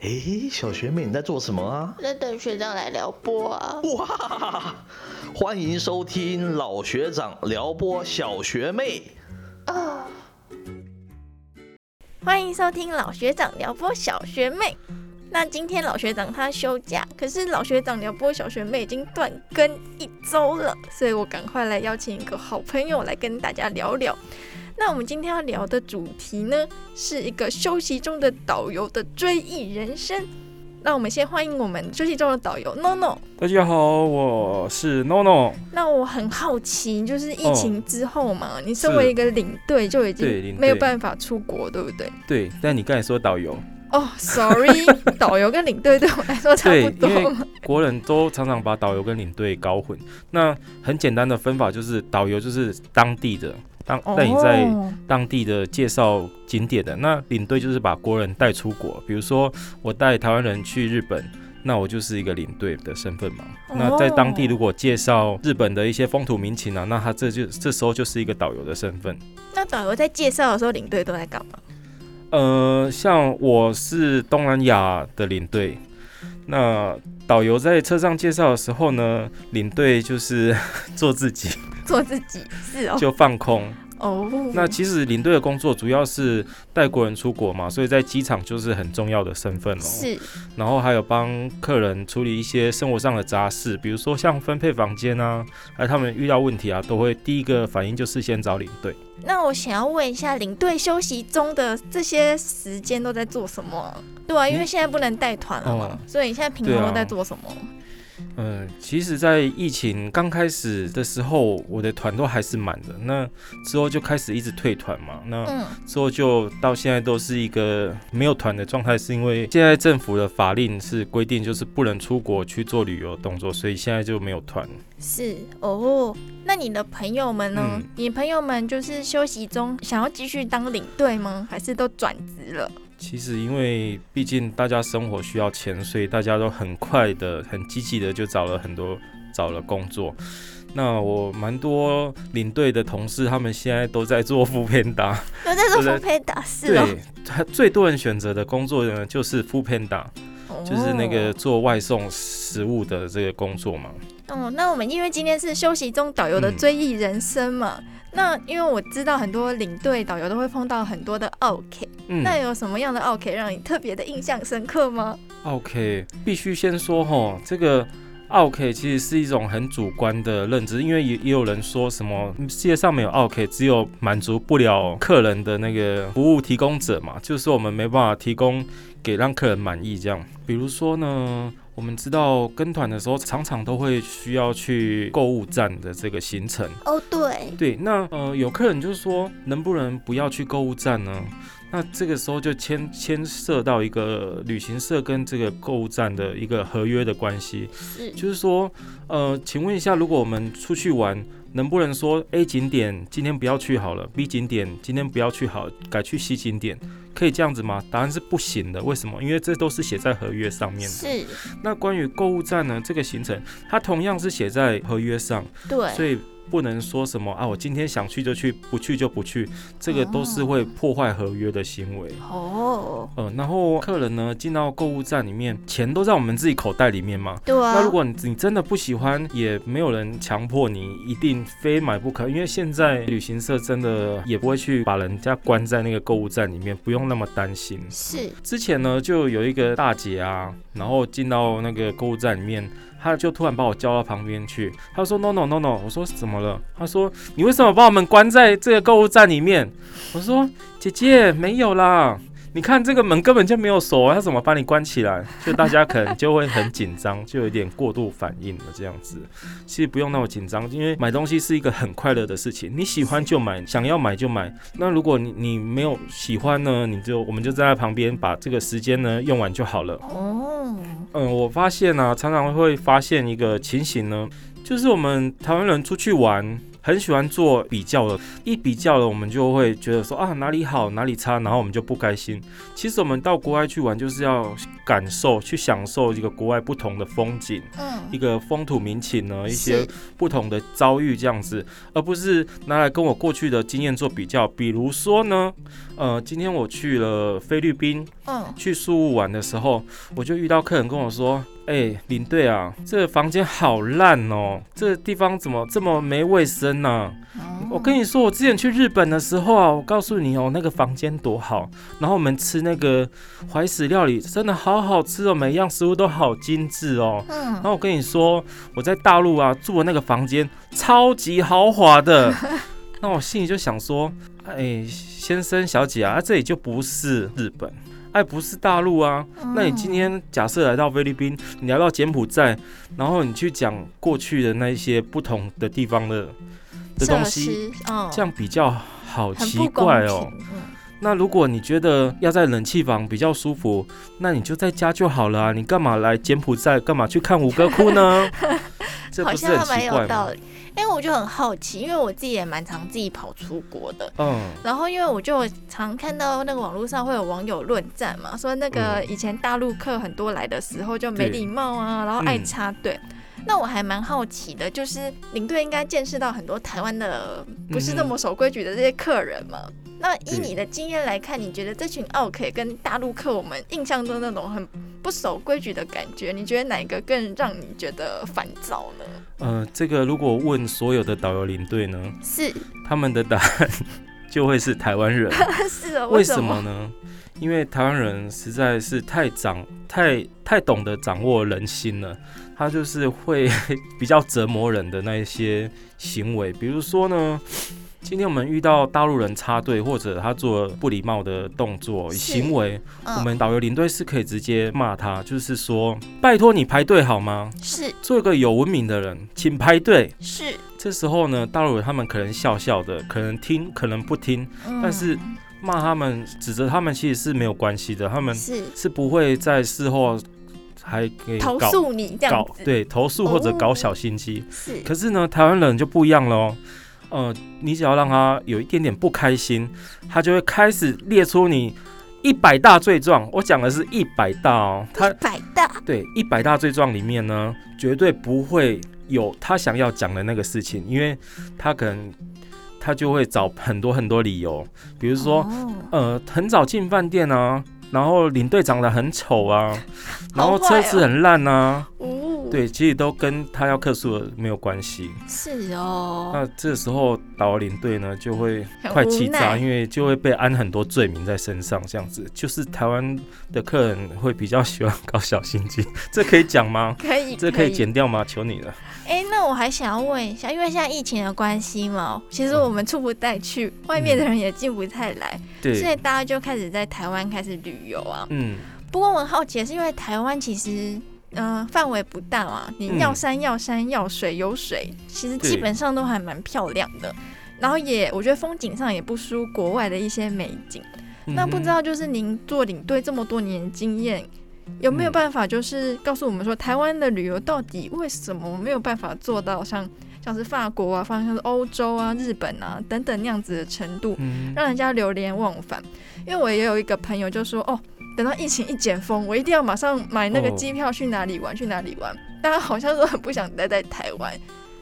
诶，小学妹你在做什么啊？在等学长来撩拨啊！哇，欢迎收听老学长撩拨小学妹。啊，欢迎收听老学长撩拨小学妹。那今天老学长他休假，可是老学长撩拨小学妹已经断更一周了，所以我赶快来邀请一个好朋友来跟大家聊聊。那我们今天要聊的主题呢，是一个休息中的导游的追忆人生。那我们先欢迎我们休息中的导游 NONO。大家好，我是 NONO。那我很好奇，就是疫情之后嘛，你身为一个领队就已经没有办法出国，对不对？对，但你刚才说导游，哦、s o r r y 导游跟领队对我来说差不，多国人都常常把导游跟领队搞混。那很简单的分法就是，导游就是当地的，当带你在哦当地的介绍景点的。那领队就是把国人带出国，比如说我带台湾人去日本。那我就是一个领队的身份嘛。那在当地如果介绍日本的一些风土民情啊，那他这就这时候就是一个导游的身份。那导游在介绍的时候，领队都在干嘛？呃，像我是东南亚的领队，那导游在车上介绍的时候呢，领队就是 做自己，做自己是哦就放空。哦。那其实领队的工作主要是带国人出国嘛，所以在机场就是很重要的身份哦。是然后还有帮客人处理一些生活上的杂事，比如说像分配房间啊，还有他们遇到问题啊，都会第一个反应就是先找领队。那我想要问一下，领队休息中的这些时间都在做什么啊？对啊，因为现在不能带团了嘛，哦所以你现在平常都在做什么？嗯，其实，在疫情刚开始的时候，我的团都还是满的。那之后就开始一直退团嘛。那嗯，之后就到现在都是一个没有团的状态，是因为现在政府的法令是规定，就是不能出国去做旅游动作，所以现在就没有团。是哦。那你的朋友们呢？嗯你朋友们就是休息中想要继续当领队吗？还是都转职了？其实，因为毕竟大家生活需要钱，所以大家都很快的、很积极的就找了很多找了工作。那我蛮多领队的同事，他们现在都在做副片打。都在做对福配打是哦，对，他最多人选择的工作呢，就是副片打，就是那个做外送食物的这个工作嘛。哦，那我们因为今天是休息中导游的嗯追忆人生嘛，那因为我知道很多领队导游都会碰到很多的 OK，、嗯那有什么样的 OK 让你特别的印象深刻吗？，OK，必须先说哈，这个 OK 其实是一种很主观的认知，因为也也有人说什么世界上没有 OK，只有满足不了客人的那个服务提供者嘛，就是我们没办法提供给让客人满意这样。比如说呢。我们知道跟团的时候，常常都会需要去购物站的这个行程。哦，对，对，那呃，有客人就是说，能不能不要去购物站呢？那这个时候就牵牵涉到一个旅行社跟这个购物站的一个合约的关系，是就是说，呃，请问一下，如果我们出去玩，能不能说 A 景点今天不要去好了，B 景点今天不要去好，改去 C 景点，可以这样子吗？答案是不行的。为什么？因为这都是写在合约上面的。是，那关于购物站呢，这个行程它同样是写在合约上。对所，以不能说什么啊，我今天想去就去，不去就不去，这个都是会破坏合约的行为。哦，呃，然后客人呢进到购物站里面，钱都在我们自己口袋里面嘛。对啊，那如果你你真的不喜欢，也没有人强迫你一定非买不可，因为现在旅行社真的也不会去把人家关在那个购物站里面，不用那么担心。是之前呢，就有一个大姐啊，然后进到那个购物站里面，他就突然把我叫到旁边去，他说 no no no no，我说怎么了？他说你为什么把我们关在这个购物站里面？我说姐姐没有啦。你看这个门根本就没有锁啊，他怎么把你关起来？就大家可能就会很紧张，就有点过度反应了这样子。其实不用那么紧张，因为买东西是一个很快乐的事情，你喜欢就买，想要买就买。那如果你你没有喜欢呢，你就我们就站在旁边把这个时间呢用完就好了。哦，嗯，我发现呢、常常会发现一个情形呢，就是我们台湾人出去玩。很很喜欢做比较的，一比较了，我们就会觉得说啊哪里好哪里差，然后我们就不开心。其实我们到国外去玩，就是要感受、去享受一个国外不同的风景，嗯，一个风土民情呢，一些不同的遭遇这样子，而不是拿来跟我过去的经验做比较。比如说呢，呃，今天我去了菲律宾，嗯，去宿务玩的时候，我就遇到客人跟我说：“哎、领队啊，这个房间好烂哦，这个地方怎么这么没卫生呢、我跟你说，我之前去日本的时候啊，我告诉你哦，那个房间多好，然后我们吃那个怀石料理，真的好好吃哦，每一样食物都好精致哦。嗯。然嗯，后我跟你说，我在大陆啊住的那个房间超级豪华的，那我心里就想说，哎，先生小姐啊，这里就不是日本。哎，不是大陆啊，那你今天假设来到菲律宾，你来到柬埔寨，然后你去讲过去的那一些不同的地方的的东西，这样比较好奇怪哦。嗯那如果你觉得要在冷气房比较舒服，那你就在家就好了啊！你干嘛来柬埔寨？干嘛去看五哥窟呢？这好不是很奇怪吗？有道理。因为我就很好奇，因为我自己也蛮常自己跑出国的，嗯，然后因为我就常看到那个网络上会有网友论战嘛，说那个以前大陆客很多来的时候就没礼貌啊，然后爱嗯插队。那我还蛮好奇的，就是领队应该见识到很多台湾的不是那么守规矩的这些客人嘛。那以你的经验来看，你觉得这群奥客跟大陆客我们印象中那种很不守规矩的感觉，你觉得哪一个更让你觉得烦躁呢？呃，这个如果问所有的导游领队呢，是他们的答案 就会是台湾人。是的，为什什么呢？因为台湾人实在是太掌太太懂得掌握人心了，他就是会 比较折磨人的那一些行为，比如说呢。今天我们遇到大陆人插队，或者他做不礼貌的动作行为，我嗯，们导游领队是可以直接骂他，就是说，拜托你排队好吗？是做一个有文明的人，请排队。是，这时候呢，大陆人他们可能笑笑的，可能听，可能不听，嗯但是骂他们、指责他们其实是没有关系的，他们是是不会在事后还给投诉你这样搞子，对投诉或者哦搞小心机。是，可是呢，台湾人就不一样了哦。呃，你只要让他有一点点不开心，他就会开始列出你一百大罪状。我讲的是一百大哦，他百大对一百大罪状里面呢，绝对不会有他想要讲的那个事情，因为他可能他就会找很多很多理由，比如说。哦。呃，很早进饭店啊，然后领队长得很丑啊，然后车子很烂啊，哦，对，其实都跟他要客诉的没有关系。是哦，那这时候导游领队呢就会快气炸，因为就会被安很多罪名在身上，这样子就是台湾的客人会比较喜欢搞小心机，这可以讲吗？可以，这可以剪掉吗？求你了。哎、那我还想要问一下，因为现在疫情的关系嘛，其实我们出不带去，外面的人也进不太来，所以，大家就开始在台湾开始旅游啊。嗯，不过我很好奇是，因为台湾其实。嗯，范围不大嘛，你嗯要山要山，要水有水，其实基本上都还蛮漂亮的。然后也，我觉得风景上也不输国外的一些美景。那不知道就是您做领队这么多年经验，有没有嗯办法就是告诉我们说，台湾的旅游到底为什么没有办法做到像像是法国啊，像是欧洲啊、日本啊等等那样子的程度，嗯，让人家流连忘返？因为我也有一个朋友就说，哦，等到疫情一解封，我一定要马上买那个哦机票去哪里玩，去哪里玩。大家好像都很不想待在台湾，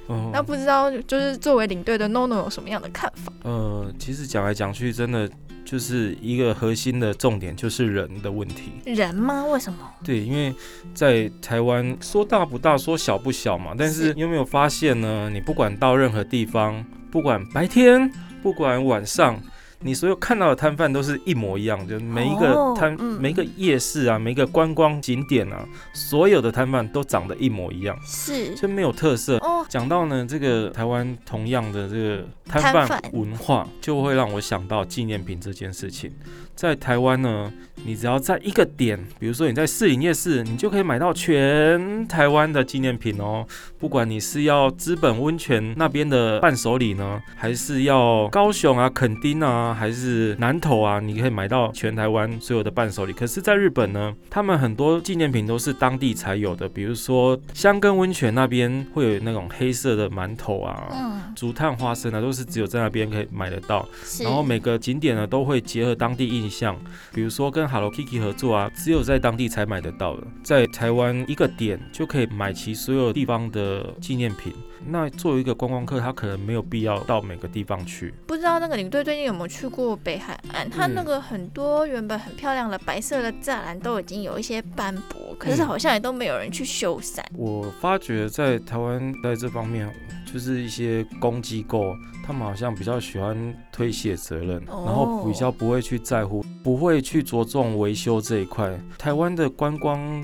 哦那不知道就是作为领队的 NONO 有什么样的看法？呃，其实讲来讲去，真的就是一个核心的重点，就是人的问题。人吗？为什么？对，因为在台湾说大不大，说小不小嘛。但是是你有没有发现呢？你不管到任何地方，不管白天，不管晚上，你所有看到的摊贩都是一模一样，就每一个哦摊、嗯每一个夜市啊，每一个观光景点啊，所有的摊贩都长得一模一样，是就没有特色。哦，讲到呢，这个台湾同样的这个摊贩摊贩文化，就会让我想到纪念品这件事情。在台湾呢，你只要在一个点，比如说你在士林夜市，你就可以买到全台湾的纪念品哦。不管你是要资本温泉那边的伴手礼呢，还是要高雄啊、垦丁啊，还是南投啊，你可以买到全台湾所有的伴手礼。可是，在日本呢，他们很多纪念品都是当地才有的，比如说香根温泉那边会有那种黑色的馒头啊。嗯，竹炭花生啊，都是只有在那边可以买得到。然后每个景点呢都会结合当地印象，比如说跟 Hello Kitty 合作啊，只有在当地才买得到的，在台湾一个点就可以买齐所有地方的纪念品。那作为一个观光客，他可能没有必要到每个地方去。不知道那个领队最近有没有去过北海岸？他那个很多原本很漂亮的白色的栅栏都已经有一些斑驳，可是好像也都没有人去修缮。我发觉在台湾在这方面，就是一些公机构，他们好像比较喜欢推卸责任，哦然后比较不会去在乎，不会去着重维修这一块。台湾的观光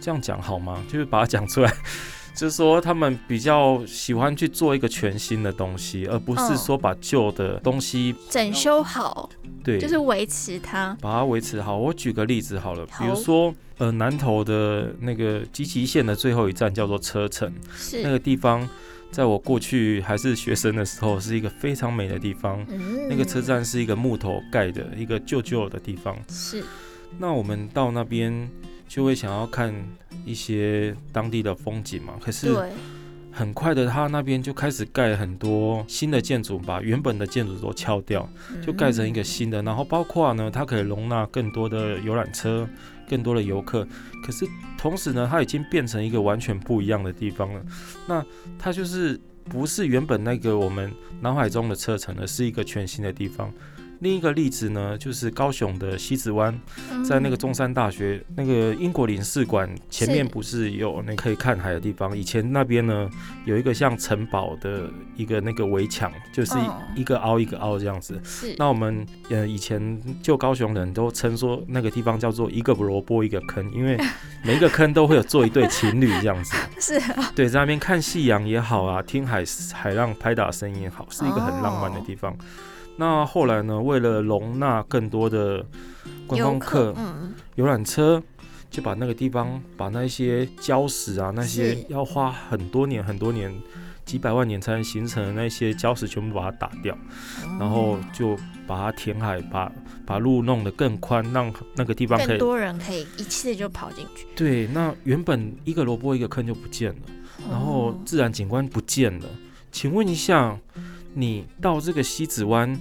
这样讲好吗？就是把它讲出来。就是说，他们比较喜欢去做一个全新的东西，而不是嗯说把旧的东西整修好，对，就是维持它。把它维持好。我举个例子好了，好比如说，呃，南投的那个集集线的最后一站叫做车城，是那个地方，在我过去还是学生的时候，是一个非常美的地方。嗯那个车站是一个木头盖的一个旧旧的地方。是那我们到那边就会想要看一些当地的风景嘛。可是，很快的，他那边就开始盖很多新的建筑，把原本的建筑都敲掉，就盖成一个新的。然后包括呢，它可以容纳更多的游览车、更多的游客。可是同时呢，它已经变成一个完全不一样的地方了。那它就是不是原本那个我们脑海中的车城而是一个全新的地方。另一个例子呢，就是高雄的西子湾，嗯在那个中山大学那个英国领事馆前面不是有那可以看海的地方？以前那边呢有一个像城堡的一个那个围墙，就是哦一个凹一个凹这样子。是那我们呃以前就高雄人都称说那个地方叫做一个萝卜一个坑，因为每一个坑都会有做一对情侣这样子。是啊，对，在那边看夕阳也好啊，听海海浪拍打声音也好，是一个很浪漫的地方。那后来呢，为了容纳更多的观光客，嗯，游览车就把那个地方把那些礁石啊，那些要花很多年很多年。几百万年才能形成的那些礁石，全部把它打掉，然后就把它填海，把把路弄得更宽，让那个地方可以更多人可以一次就跑进去，对。那原本一个萝卜一个坑就不见了，然后哦自然景观不见了。请问一下，你到这个西子湾，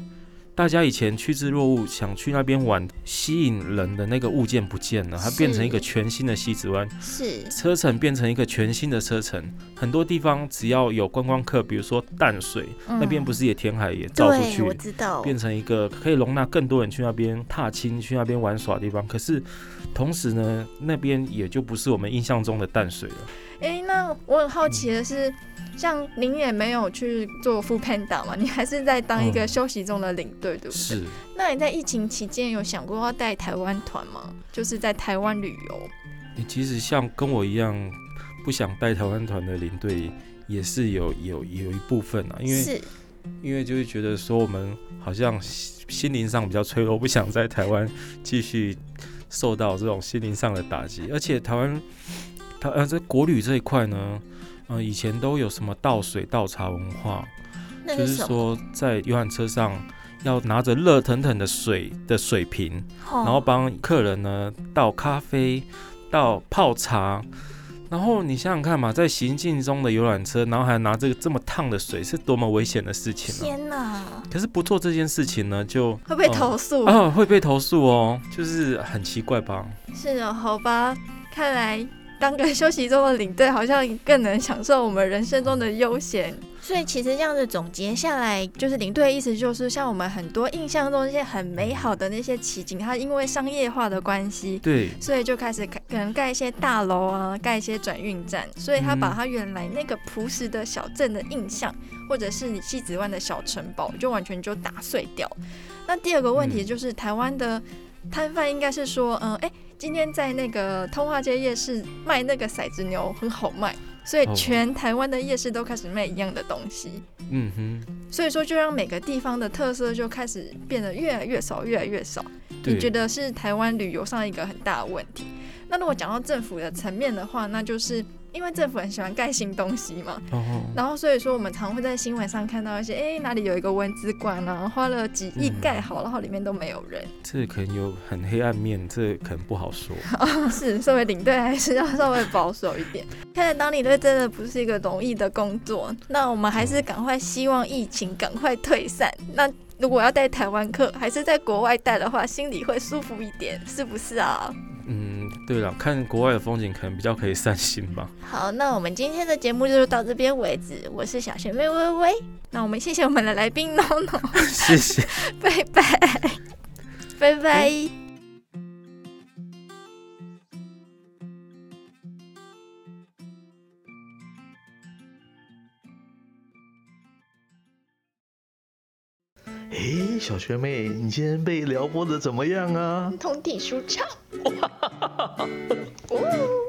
大家以前趋之若鹜，想去那边玩，吸引人的那个物件不见了，它变成一个全新的西子湾，是车程变成一个全新的车程。很多地方只要有观光客，比如说淡水、那边不是是也填海也造出去，知道，变成一个可以容纳更多人去那边踏青、去那边玩耍的地方。可是同时呢，那边也就不是我们印象中的淡水了。哎，那我很好奇的是，像您也没有去做副 panda 嘛，你还是在当一个嗯休息中的领队，对不对？是。那你在疫情期间有想过要带台湾团吗？就是在台湾旅游。你其实像跟我一样不想带台湾团的领队，也是有有有一部分啊，因为是因为就是觉得说我们好像心心灵上比较脆弱，不想在台湾继续受到这种心灵上的打击，而且台湾台呃在国旅这一块呢，呃以前都有什么倒水倒茶文化，就是？说在游览车上。要拿着热腾腾的水的水瓶，然然后帮客人呢倒咖啡、倒泡茶，然后你想想看嘛，在行进中的游览车，然后还拿这个这么烫的水，是多么危险的事情呢、天哪，可是不做这件事情呢，就会被投诉？啊、会被投诉哦，就是很奇怪吧？是哦，好吧，看来当个休息中的领队，好像更能享受我们人生中的悠闲。所以其实这样子总结下来，就是领队的意思就是，像我们很多印象中那些很美好的那些奇景，它因为商业化的关系，对，所以就开始盖可能盖一些大楼啊，盖一些转运站，所以他把嗯他原来那个朴实的小镇的印象，或者是你西子湾的小城堡，就完全就打碎掉。那第二个问题嗯就是台湾的摊贩应该是说，嗯，哎、今天在那个通化街夜市卖那个骰子牛很好卖，所以哦全台湾的夜市都开始卖一样的东西。嗯哼，所以说，就让每个地方的特色就开始变得越来越少，越来越少。你觉，得是台湾旅游上一个很大的问题。那如果讲到政府的层面的话，那就是因为政府很喜欢盖新东西嘛，哦，然后所以说我们常会在新闻上看到一些，哎，哪里有一个文资馆啊，花了几亿嗯盖好，然后里面都没有人。这可能有很黑暗面，这可能不好说。是，作为领队还是要稍微保守一点。看来当领队真的不是一个容易的工作，那我们还是赶快希望疫情赶快退散。那如果要带台湾客，还是在国外带的话，心里会舒服一点，是不是啊？嗯，对了，看国外的风景可能比较可以散心吧。好，那我们今天的节目就到这边为止。我是小学妹微微，那我们谢谢我们的来宾 NONO，谢谢。拜拜，拜拜。小学妹，你今天被撩拨的怎么样啊？通体舒畅。哦